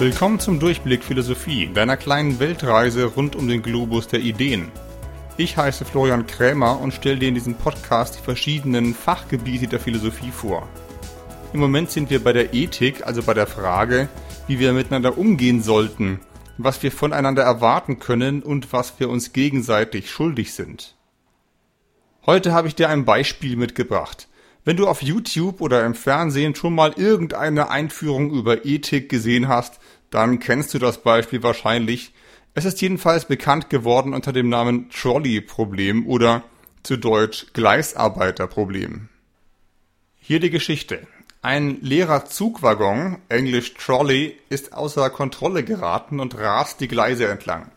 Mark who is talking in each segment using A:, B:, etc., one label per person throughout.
A: Willkommen zum Durchblick Philosophie, deiner kleinen Weltreise rund um den Globus der Ideen. Ich heiße Florian Krämer und stelle dir in diesem Podcast die verschiedenen Fachgebiete der Philosophie vor. Im Moment sind wir bei der Ethik, also bei der Frage, wie wir miteinander umgehen sollten, was wir voneinander erwarten können und was wir uns gegenseitig schuldig sind. Heute habe ich dir ein Beispiel mitgebracht. Wenn du auf YouTube oder im Fernsehen schon mal irgendeine Einführung über Ethik gesehen hast, dann kennst du das Beispiel wahrscheinlich. Es ist jedenfalls bekannt geworden unter dem Namen Trolley-Problem oder zu Deutsch Gleisarbeiterproblem. Hier die Geschichte. Ein leerer Zugwaggon, englisch Trolley, ist außer Kontrolle geraten und rast die Gleise entlang.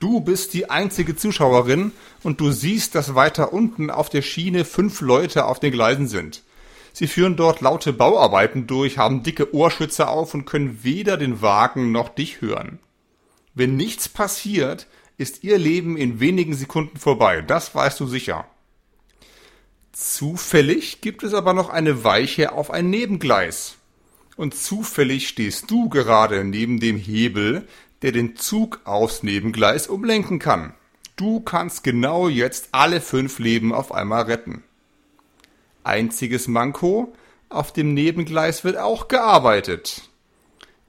A: Du bist die einzige Zuschauerin und du siehst, dass weiter unten auf der Schiene fünf Leute auf den Gleisen sind. Sie führen dort laute Bauarbeiten durch, haben dicke Ohrschütze auf und können weder den Wagen noch dich hören. Wenn nichts passiert, ist ihr Leben in wenigen Sekunden vorbei, das weißt du sicher. Zufällig gibt es aber noch eine Weiche auf ein Nebengleis. Und zufällig stehst du gerade neben dem Hebel, der den Zug aufs Nebengleis umlenken kann. Du kannst genau jetzt alle fünf Leben auf einmal retten. Einziges Manko, auf dem Nebengleis wird auch gearbeitet.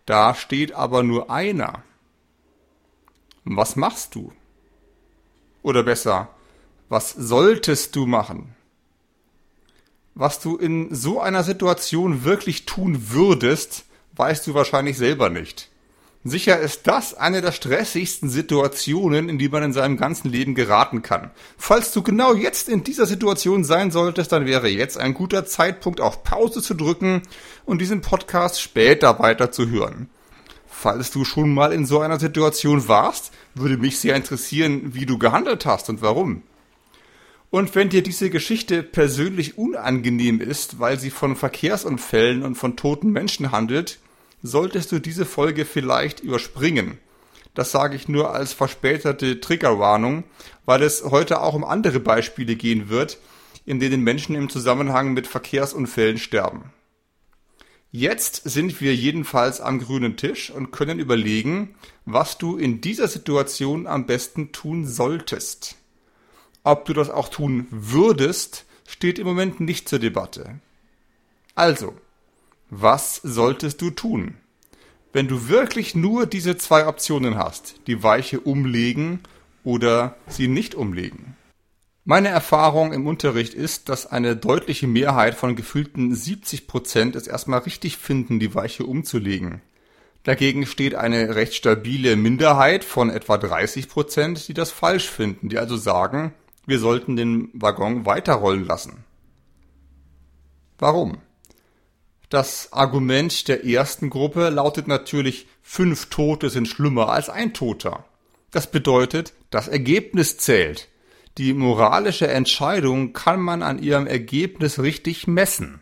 A: Da steht aber nur einer. Was machst du? Oder besser, was solltest du machen? Was du in so einer Situation wirklich tun würdest, weißt du wahrscheinlich selber nicht. Sicher ist das eine der stressigsten Situationen, in die man in seinem ganzen Leben geraten kann. Falls du genau jetzt in dieser Situation sein solltest, dann wäre jetzt ein guter Zeitpunkt, auf Pause zu drücken und diesen Podcast später weiter zu hören. Falls du schon mal in so einer Situation warst, würde mich sehr interessieren, wie du gehandelt hast und warum. Und wenn dir diese Geschichte persönlich unangenehm ist, weil sie von Verkehrsunfällen und von toten Menschen handelt, solltest du diese Folge vielleicht überspringen. Das sage ich nur als verspätete Triggerwarnung, weil es heute auch um andere Beispiele gehen wird, in denen Menschen im Zusammenhang mit Verkehrsunfällen sterben. Jetzt sind wir jedenfalls am grünen Tisch und können überlegen, was du in dieser Situation am besten tun solltest. Ob du das auch tun würdest, steht im Moment nicht zur Debatte. Also, was solltest du tun? Wenn du wirklich nur diese zwei Optionen hast, die Weiche umlegen oder sie nicht umlegen. Meine Erfahrung im Unterricht ist, dass eine deutliche Mehrheit von gefühlten 70 Prozent es erstmal richtig finden, die Weiche umzulegen. Dagegen steht eine recht stabile Minderheit von etwa 30 Prozent, die das falsch finden, die also sagen, wir sollten den Waggon weiterrollen lassen. Warum? Das Argument der ersten Gruppe lautet natürlich, fünf Tote sind schlimmer als ein Toter. Das bedeutet, das Ergebnis zählt. Die moralische Entscheidung kann man an ihrem Ergebnis richtig messen.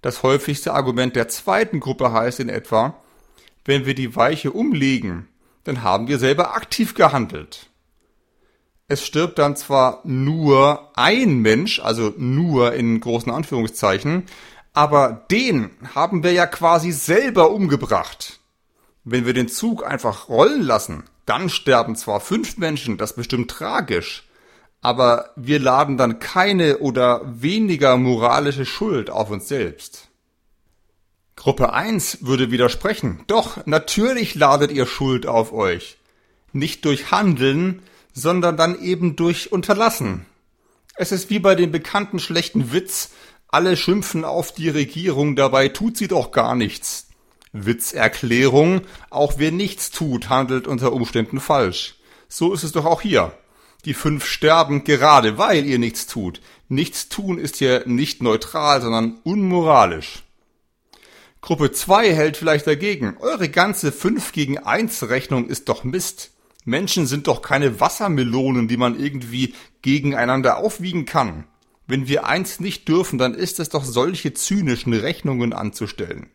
A: Das häufigste Argument der zweiten Gruppe heißt in etwa, wenn wir die Weiche umlegen, dann haben wir selber aktiv gehandelt. Es stirbt dann zwar nur ein Mensch, also nur in großen Anführungszeichen, aber den haben wir ja quasi selber umgebracht. Wenn wir den Zug einfach rollen lassen, dann sterben zwar fünf Menschen, das bestimmt tragisch, aber wir laden dann keine oder weniger moralische Schuld auf uns selbst. Gruppe 1 würde widersprechen. Doch, natürlich ladet ihr Schuld auf euch. Nicht durch Handeln, sondern dann eben durch Unterlassen. Es ist wie bei dem bekannten schlechten Witz, alle schimpfen auf die Regierung, dabei tut sie doch gar nichts. Witzerklärung, auch wer nichts tut, handelt unter Umständen falsch. So ist es doch auch hier. Die fünf sterben gerade, weil ihr nichts tut. Nichts tun ist hier nicht neutral, sondern unmoralisch. Gruppe 2 hält vielleicht dagegen. Eure ganze 5 gegen 1 Rechnung ist doch Mist. Menschen sind doch keine Wassermelonen, die man irgendwie gegeneinander aufwiegen kann. Wenn wir eins nicht dürfen, dann ist es doch solche zynischen Rechnungen anzustellen.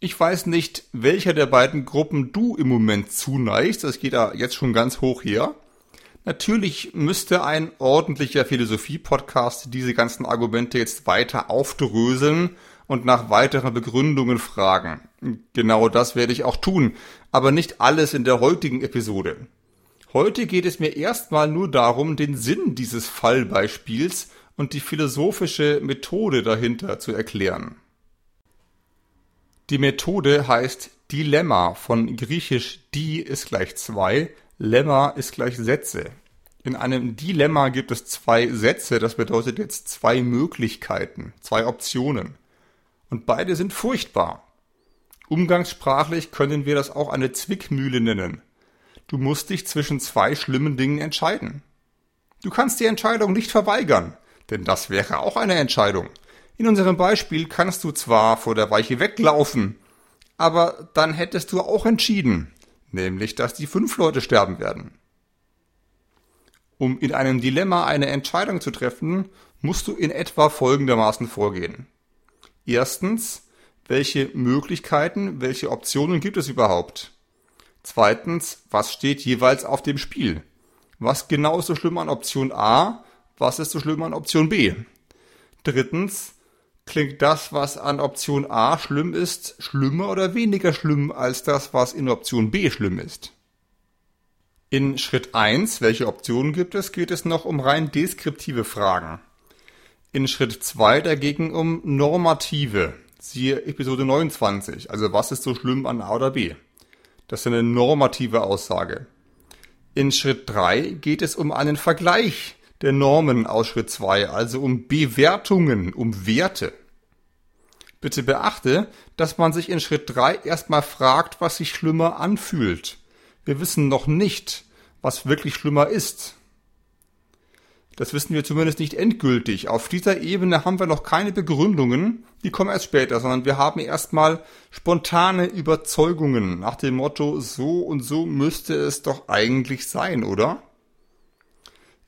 A: Ich weiß nicht, welcher der beiden Gruppen du im Moment zuneigst, das geht da jetzt schon ganz hoch her. Natürlich müsste ein ordentlicher Philosophie-Podcast diese ganzen Argumente jetzt weiter aufdröseln und nach weiteren Begründungen fragen. Genau das werde ich auch tun, aber nicht alles in der heutigen Episode. Heute geht es mir erstmal nur darum, den Sinn dieses Fallbeispiels und die philosophische Methode dahinter zu erklären. Die Methode heißt Dilemma von griechisch di ist gleich zwei, Lemma ist gleich Sätze. In einem Dilemma gibt es zwei Sätze, das bedeutet jetzt zwei Möglichkeiten, zwei Optionen. Und beide sind furchtbar. Umgangssprachlich können wir das auch eine Zwickmühle nennen. Du musst dich zwischen zwei schlimmen Dingen entscheiden. Du kannst die Entscheidung nicht verweigern, denn das wäre auch eine Entscheidung. In unserem Beispiel kannst du zwar vor der Weiche weglaufen, aber dann hättest du auch entschieden, nämlich dass die fünf Leute sterben werden. Um in einem Dilemma eine Entscheidung zu treffen, musst du in etwa folgendermaßen vorgehen. Erstens, welche Möglichkeiten, welche Optionen gibt es überhaupt? Zweitens, was steht jeweils auf dem Spiel? Was genau ist so schlimm an Option A? Was ist so schlimm an Option B? Drittens, klingt das, was an Option A schlimm ist, schlimmer oder weniger schlimm als das, was in Option B schlimm ist? In Schritt 1, welche Optionen gibt es, geht es noch um rein deskriptive Fragen. In Schritt 2 dagegen um normative, Siehe Episode 29. Also was ist so schlimm an A oder B? Das ist eine normative Aussage. In Schritt 3 geht es um einen Vergleich der Normen aus Schritt 2, also um Bewertungen, um Werte. Bitte beachte, dass man sich in Schritt 3 erstmal fragt, was sich schlimmer anfühlt. Wir wissen noch nicht, was wirklich schlimmer ist. Das wissen wir zumindest nicht endgültig. Auf dieser Ebene haben wir noch keine Begründungen, die kommen erst später, sondern wir haben erstmal spontane Überzeugungen nach dem Motto, so und so müsste es doch eigentlich sein, oder?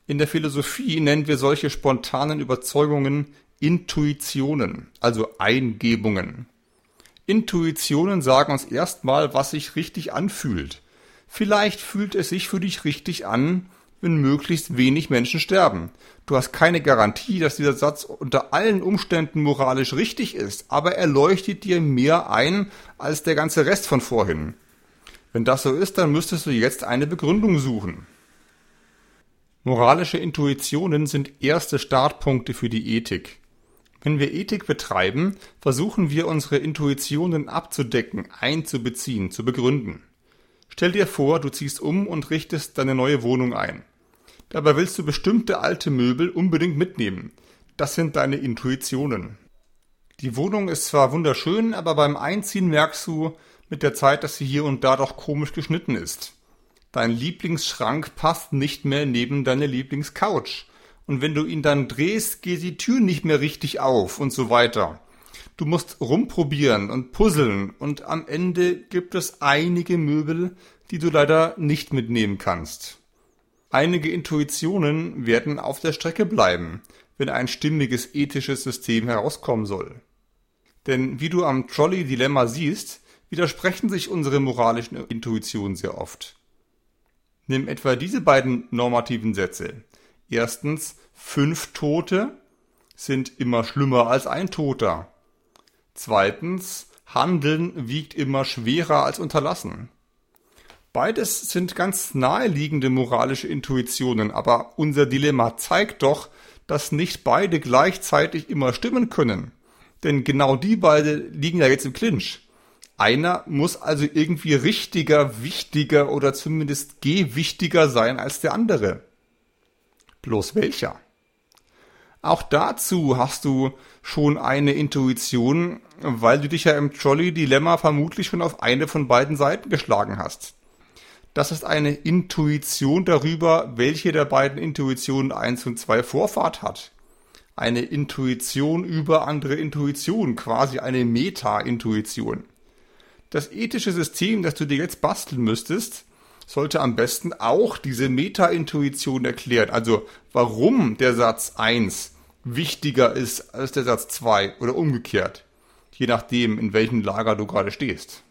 A: In der Philosophie nennen wir solche spontanen Überzeugungen Intuitionen, also Eingebungen. Intuitionen sagen uns erstmal, was sich richtig anfühlt. Vielleicht fühlt es sich für dich richtig an, wenn möglichst wenig Menschen sterben. Du hast keine Garantie, dass dieser Satz unter allen Umständen moralisch richtig ist, aber er leuchtet dir mehr ein als der ganze Rest von vorhin. Wenn das so ist, dann müsstest du jetzt eine Begründung suchen. Moralische Intuitionen sind erste Startpunkte für die Ethik. Wenn wir Ethik betreiben, versuchen wir unsere Intuitionen abzudecken, einzubeziehen, zu begründen. Stell dir vor, du ziehst um und richtest deine neue Wohnung ein. Dabei willst du bestimmte alte Möbel unbedingt mitnehmen. Das sind deine Intuitionen. Die Wohnung ist zwar wunderschön, aber beim Einziehen merkst du mit der Zeit, dass sie hier und da doch komisch geschnitten ist. Dein Lieblingsschrank passt nicht mehr neben deine Lieblingscouch. Und wenn du ihn dann drehst, geht die Tür nicht mehr richtig auf und so weiter. Du musst rumprobieren und puzzeln und am Ende gibt es einige Möbel, die du leider nicht mitnehmen kannst. Einige Intuitionen werden auf der Strecke bleiben, wenn ein stimmiges ethisches System herauskommen soll. Denn wie du am Trolley-Dilemma siehst, widersprechen sich unsere moralischen Intuitionen sehr oft. Nimm etwa diese beiden normativen Sätze. Erstens, fünf Tote sind immer schlimmer als ein Toter. Zweitens, Handeln wiegt immer schwerer als unterlassen. Beides sind ganz naheliegende moralische Intuitionen, aber unser Dilemma zeigt doch, dass nicht beide gleichzeitig immer stimmen können. Denn genau die beide liegen ja jetzt im Clinch. Einer muss also irgendwie richtiger, wichtiger oder zumindest gewichtiger sein als der andere. Bloß welcher? Auch dazu hast du schon eine Intuition, weil du dich ja im Trolley-Dilemma vermutlich schon auf eine von beiden Seiten geschlagen hast. Das ist eine Intuition darüber, welche der beiden Intuitionen eins und zwei Vorfahrt hat. Eine Intuition über andere Intuitionen, quasi eine Meta-Intuition. Das ethische System, das du dir jetzt basteln müsstest, sollte am besten auch diese Meta-Intuition erklären. Also warum der Satz 1 wichtiger ist als der Satz 2 oder umgekehrt. Je nachdem, in welchem Lager du gerade stehst.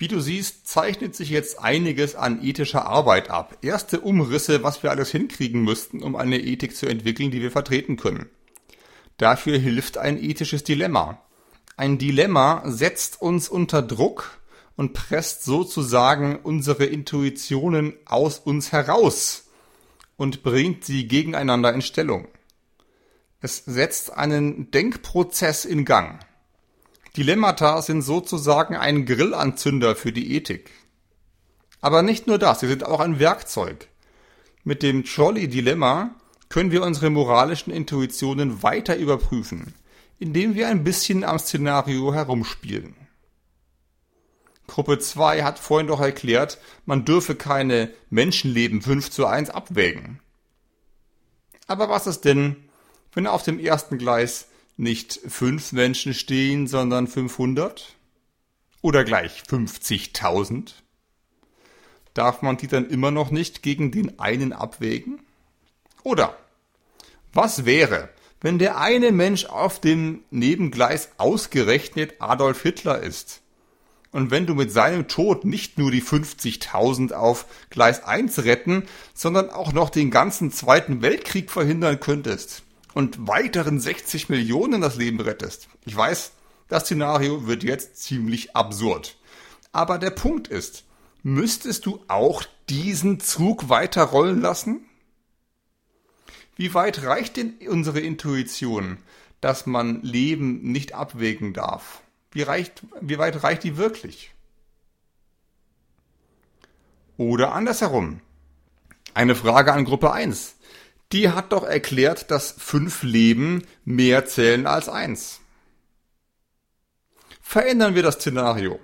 A: Wie du siehst, zeichnet sich jetzt einiges an ethischer Arbeit ab. Erste Umrisse, was wir alles hinkriegen müssten, um eine Ethik zu entwickeln, die wir vertreten können. Dafür hilft ein ethisches Dilemma. Ein Dilemma setzt uns unter Druck und presst sozusagen unsere Intuitionen aus uns heraus und bringt sie gegeneinander in Stellung. Es setzt einen Denkprozess in Gang. Dilemmata sind sozusagen ein Grillanzünder für die Ethik. Aber nicht nur das, sie sind auch ein Werkzeug. Mit dem Trolley-Dilemma können wir unsere moralischen Intuitionen weiter überprüfen, indem wir ein bisschen am Szenario herumspielen. Gruppe 2 hat vorhin doch erklärt, man dürfe keine Menschenleben 5 zu 1 abwägen. Aber was ist denn, wenn auf dem ersten Gleis nicht 5 Menschen stehen, sondern 500? Oder gleich 50.000? Darf man die dann immer noch nicht gegen den einen abwägen? Oder was wäre, wenn der eine Mensch auf dem Nebengleis ausgerechnet Adolf Hitler ist? Und wenn du mit seinem Tod nicht nur die 50.000 auf Gleis 1 retten, sondern auch noch den ganzen Zweiten Weltkrieg verhindern könntest und weiteren 60 Millionen das Leben rettest. Ich weiß, das Szenario wird jetzt ziemlich absurd. Aber der Punkt ist, müsstest du auch diesen Zug weiter rollen lassen? Wie weit reicht denn unsere Intuition, dass man Leben nicht abwägen darf? Wie, reicht, wie weit reicht die wirklich? Oder andersherum. Eine Frage an Gruppe 1. Die hat doch erklärt, dass fünf Leben mehr zählen als eins. Verändern wir das Szenario.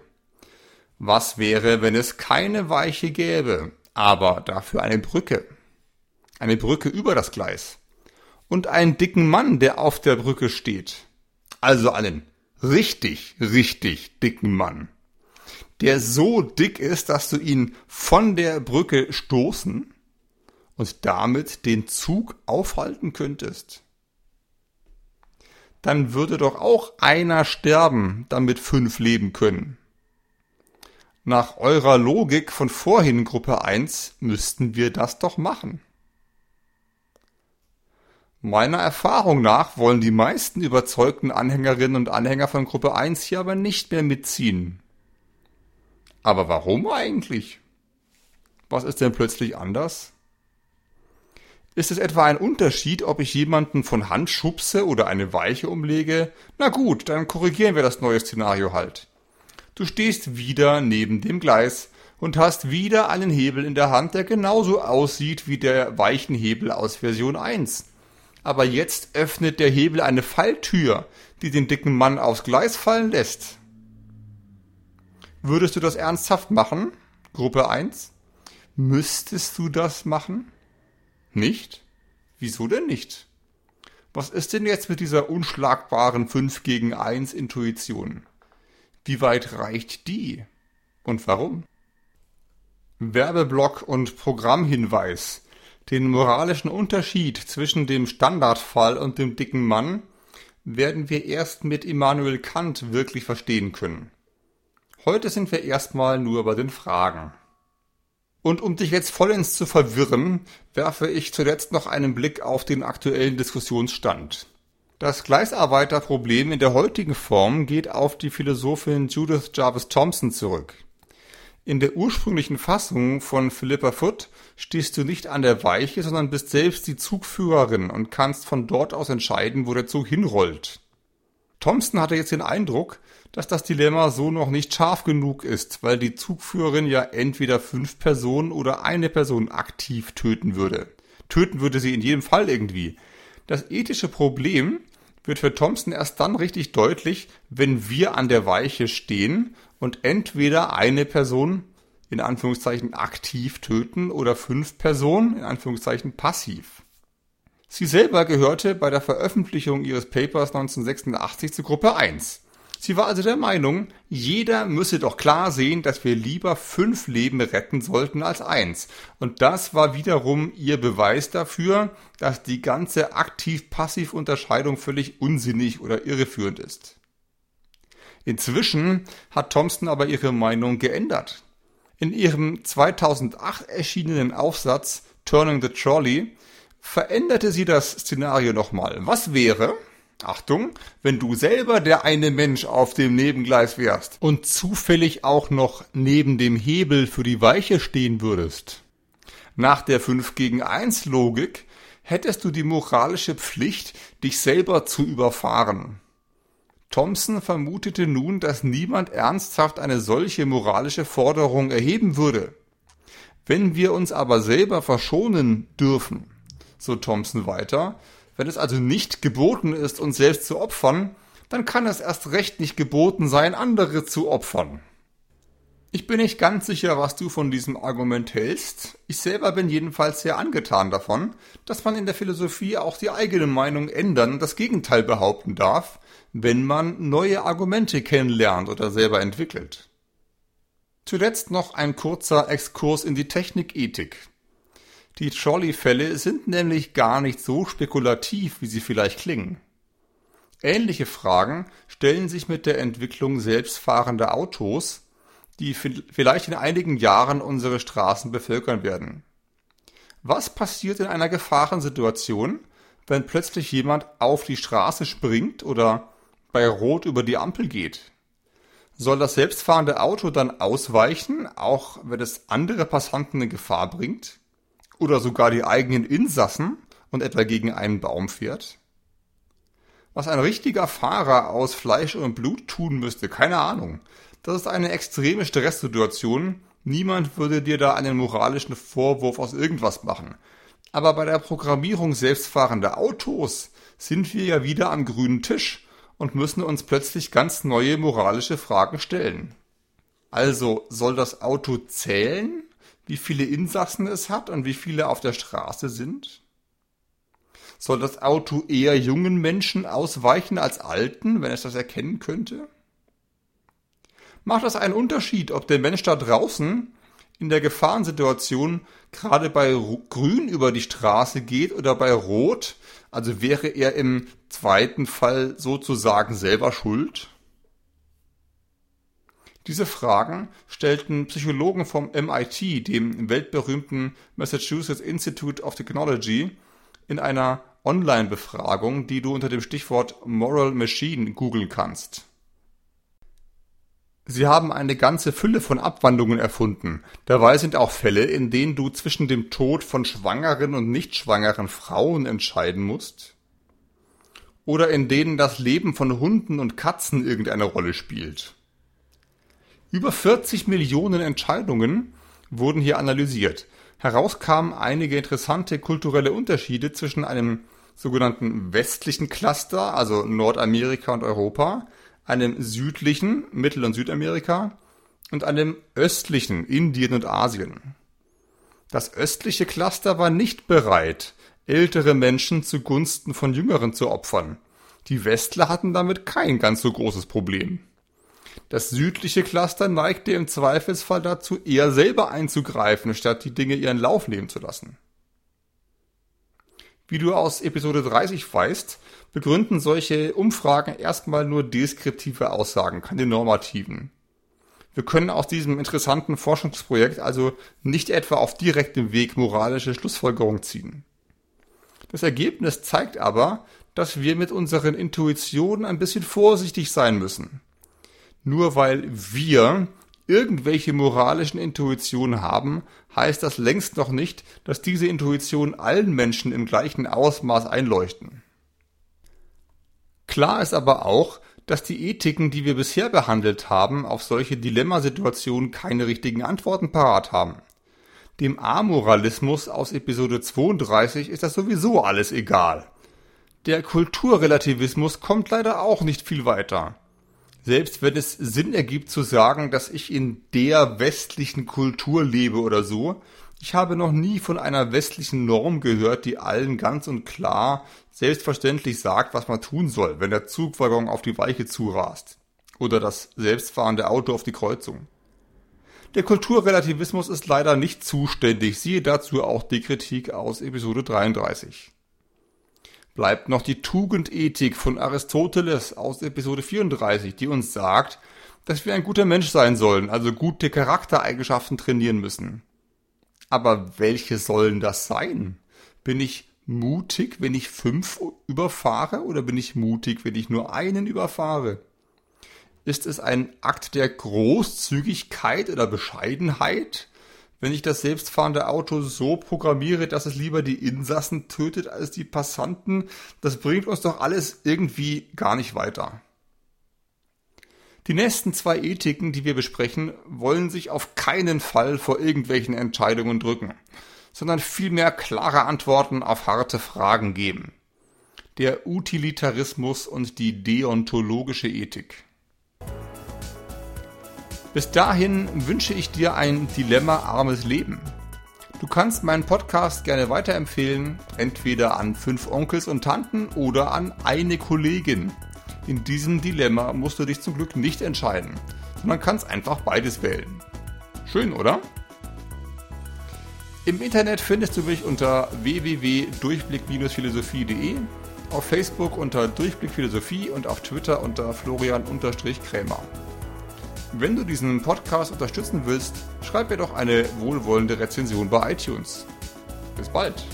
A: Was wäre, wenn es keine Weiche gäbe, aber dafür eine Brücke? Eine Brücke über das Gleis. Und einen dicken Mann, der auf der Brücke steht. Also einen richtig, richtig dicken Mann. Der so dick ist, dass du ihn von der Brücke stoßen und damit den Zug aufhalten könntest. Dann würde doch auch einer sterben, damit fünf leben können. Nach eurer Logik von vorhin Gruppe 1 müssten wir das doch machen. Meiner Erfahrung nach wollen die meisten überzeugten Anhängerinnen und Anhänger von Gruppe 1 hier aber nicht mehr mitziehen. Aber warum eigentlich? Was ist denn plötzlich anders? Ist es etwa ein Unterschied, ob ich jemanden von Hand schubse oder eine Weiche umlege? Na gut, dann korrigieren wir das neue Szenario halt. Du stehst wieder neben dem Gleis und hast wieder einen Hebel in der Hand, der genauso aussieht wie der Weichenhebel aus Version 1. Aber jetzt öffnet der Hebel eine Falltür, die den dicken Mann aufs Gleis fallen lässt. Würdest du das ernsthaft machen? Gruppe 1? Müsstest du das machen? Nicht? Wieso denn nicht? Was ist denn jetzt mit dieser unschlagbaren 5 gegen 1 Intuition? Wie weit reicht die? Und warum? Werbeblock und Programmhinweis. Den moralischen Unterschied zwischen dem Standardfall und dem dicken Mann werden wir erst mit Immanuel Kant wirklich verstehen können. Heute sind wir erstmal nur bei den Fragen. Und um dich jetzt vollends zu verwirren, werfe ich zuletzt noch einen Blick auf den aktuellen Diskussionsstand. Das Gleisarbeiterproblem in der heutigen Form geht auf die Philosophin Judith Jarvis Thompson zurück. In der ursprünglichen Fassung von Philippa Foot stehst du nicht an der Weiche, sondern bist selbst die Zugführerin und kannst von dort aus entscheiden, wo der Zug hinrollt. Thompson hatte jetzt den Eindruck, dass das Dilemma so noch nicht scharf genug ist, weil die Zugführerin ja entweder fünf Personen oder eine Person aktiv töten würde. Töten würde sie in jedem Fall irgendwie. Das ethische Problem wird für Thompson erst dann richtig deutlich, wenn wir an der Weiche stehen und entweder eine Person in Anführungszeichen aktiv töten oder fünf Personen in Anführungszeichen passiv. Sie selber gehörte bei der Veröffentlichung ihres Papers 1986 zur Gruppe 1. Sie war also der Meinung, jeder müsse doch klar sehen, dass wir lieber fünf Leben retten sollten als eins. Und das war wiederum ihr Beweis dafür, dass die ganze Aktiv-Passiv-Unterscheidung völlig unsinnig oder irreführend ist. Inzwischen hat Thompson aber ihre Meinung geändert. In ihrem 2008 erschienenen Aufsatz Turning the Trolley veränderte sie das Szenario nochmal. Was wäre, Achtung, wenn du selber der eine Mensch auf dem Nebengleis wärst und zufällig auch noch neben dem Hebel für die Weiche stehen würdest. Nach der 5 gegen 1 Logik hättest du die moralische Pflicht, dich selber zu überfahren. Thompson vermutete nun, dass niemand ernsthaft eine solche moralische Forderung erheben würde. Wenn wir uns aber selber verschonen dürfen, so Thompson weiter, wenn es also nicht geboten ist, uns selbst zu opfern, dann kann es erst recht nicht geboten sein, andere zu opfern. Ich bin nicht ganz sicher, was du von diesem Argument hältst. Ich selber bin jedenfalls sehr angetan davon, dass man in der Philosophie auch die eigene Meinung ändern und das Gegenteil behaupten darf, wenn man neue Argumente kennenlernt oder selber entwickelt. Zuletzt noch ein kurzer Exkurs in die Technikethik. Die Trolley-Fälle sind nämlich gar nicht so spekulativ, wie sie vielleicht klingen. Ähnliche Fragen stellen sich mit der Entwicklung selbstfahrender Autos, die vielleicht in einigen Jahren unsere Straßen bevölkern werden. Was passiert in einer Gefahrensituation, wenn plötzlich jemand auf die Straße springt oder bei Rot über die Ampel geht? Soll das selbstfahrende Auto dann ausweichen, auch wenn es andere Passanten in Gefahr bringt? Oder sogar die eigenen Insassen und etwa gegen einen Baum fährt? Was ein richtiger Fahrer aus Fleisch und Blut tun müsste, keine Ahnung. Das ist eine extreme Stresssituation. Niemand würde dir da einen moralischen Vorwurf aus irgendwas machen. Aber bei der Programmierung selbstfahrender Autos sind wir ja wieder am grünen Tisch und müssen uns plötzlich ganz neue moralische Fragen stellen. Also soll das Auto zählen wie viele Insassen es hat und wie viele auf der Straße sind? Soll das Auto eher jungen Menschen ausweichen als alten, wenn es das erkennen könnte? Macht das einen Unterschied, ob der Mensch da draußen in der Gefahrensituation gerade bei Grün über die Straße geht oder bei Rot? Also wäre er im zweiten Fall sozusagen selber schuld? Diese Fragen stellten Psychologen vom MIT, dem weltberühmten Massachusetts Institute of Technology, in einer Online-Befragung, die du unter dem Stichwort Moral Machine googeln kannst. Sie haben eine ganze Fülle von Abwandlungen erfunden. Dabei sind auch Fälle, in denen du zwischen dem Tod von schwangeren und nicht schwangeren Frauen entscheiden musst. Oder in denen das Leben von Hunden und Katzen irgendeine Rolle spielt. Über 40 Millionen Entscheidungen wurden hier analysiert. Heraus kamen einige interessante kulturelle Unterschiede zwischen einem sogenannten westlichen Cluster, also Nordamerika und Europa, einem südlichen, Mittel- und Südamerika und einem östlichen, Indien und Asien. Das östliche Cluster war nicht bereit, ältere Menschen zugunsten von jüngeren zu opfern. Die Westler hatten damit kein ganz so großes Problem. Das südliche Cluster neigte im Zweifelsfall dazu, eher selber einzugreifen, statt die Dinge ihren Lauf nehmen zu lassen. Wie du aus Episode 30 weißt, begründen solche Umfragen erstmal nur deskriptive Aussagen, keine normativen. Wir können aus diesem interessanten Forschungsprojekt also nicht etwa auf direktem Weg moralische Schlussfolgerungen ziehen. Das Ergebnis zeigt aber, dass wir mit unseren Intuitionen ein bisschen vorsichtig sein müssen. Nur weil wir irgendwelche moralischen Intuitionen haben, heißt das längst noch nicht, dass diese Intuitionen allen Menschen im gleichen Ausmaß einleuchten. Klar ist aber auch, dass die Ethiken, die wir bisher behandelt haben, auf solche Dilemmasituationen keine richtigen Antworten parat haben. Dem Amoralismus aus Episode 32 ist das sowieso alles egal. Der Kulturrelativismus kommt leider auch nicht viel weiter selbst wenn es Sinn ergibt zu sagen, dass ich in der westlichen Kultur lebe oder so, ich habe noch nie von einer westlichen Norm gehört, die allen ganz und klar selbstverständlich sagt, was man tun soll, wenn der Zugwaggon auf die Weiche zurast. Oder das selbstfahrende Auto auf die Kreuzung. Der Kulturrelativismus ist leider nicht zuständig, siehe dazu auch die Kritik aus Episode 33 bleibt noch die Tugendethik von Aristoteles aus Episode 34, die uns sagt, dass wir ein guter Mensch sein sollen, also gute Charaktereigenschaften trainieren müssen. Aber welche sollen das sein? Bin ich mutig, wenn ich fünf überfahre oder bin ich mutig, wenn ich nur einen überfahre? Ist es ein Akt der Großzügigkeit oder Bescheidenheit, wenn ich das selbstfahrende Auto so programmiere, dass es lieber die Insassen tötet als die Passanten? Das bringt uns doch alles irgendwie gar nicht weiter. Die nächsten zwei Ethiken, die wir besprechen, wollen sich auf keinen Fall vor irgendwelchen Entscheidungen drücken, sondern vielmehr klare Antworten auf harte Fragen geben. Der Utilitarismus und die deontologische Ethik. Bis dahin wünsche ich dir ein dilemmaarmes Leben. Du kannst meinen Podcast gerne weiterempfehlen, entweder an fünf Onkels und Tanten oder an eine Kollegin. In diesem Dilemma musst du dich zum Glück nicht entscheiden, sondern kannst einfach beides wählen. Schön, oder? Im Internet findest du mich unter www.durchblick-philosophie.de, auf Facebook unter Durchblick Philosophie und auf Twitter unter Florian-Krämer. Wenn du diesen Podcast unterstützen willst, schreib mir doch eine wohlwollende Rezension bei iTunes. Bis bald!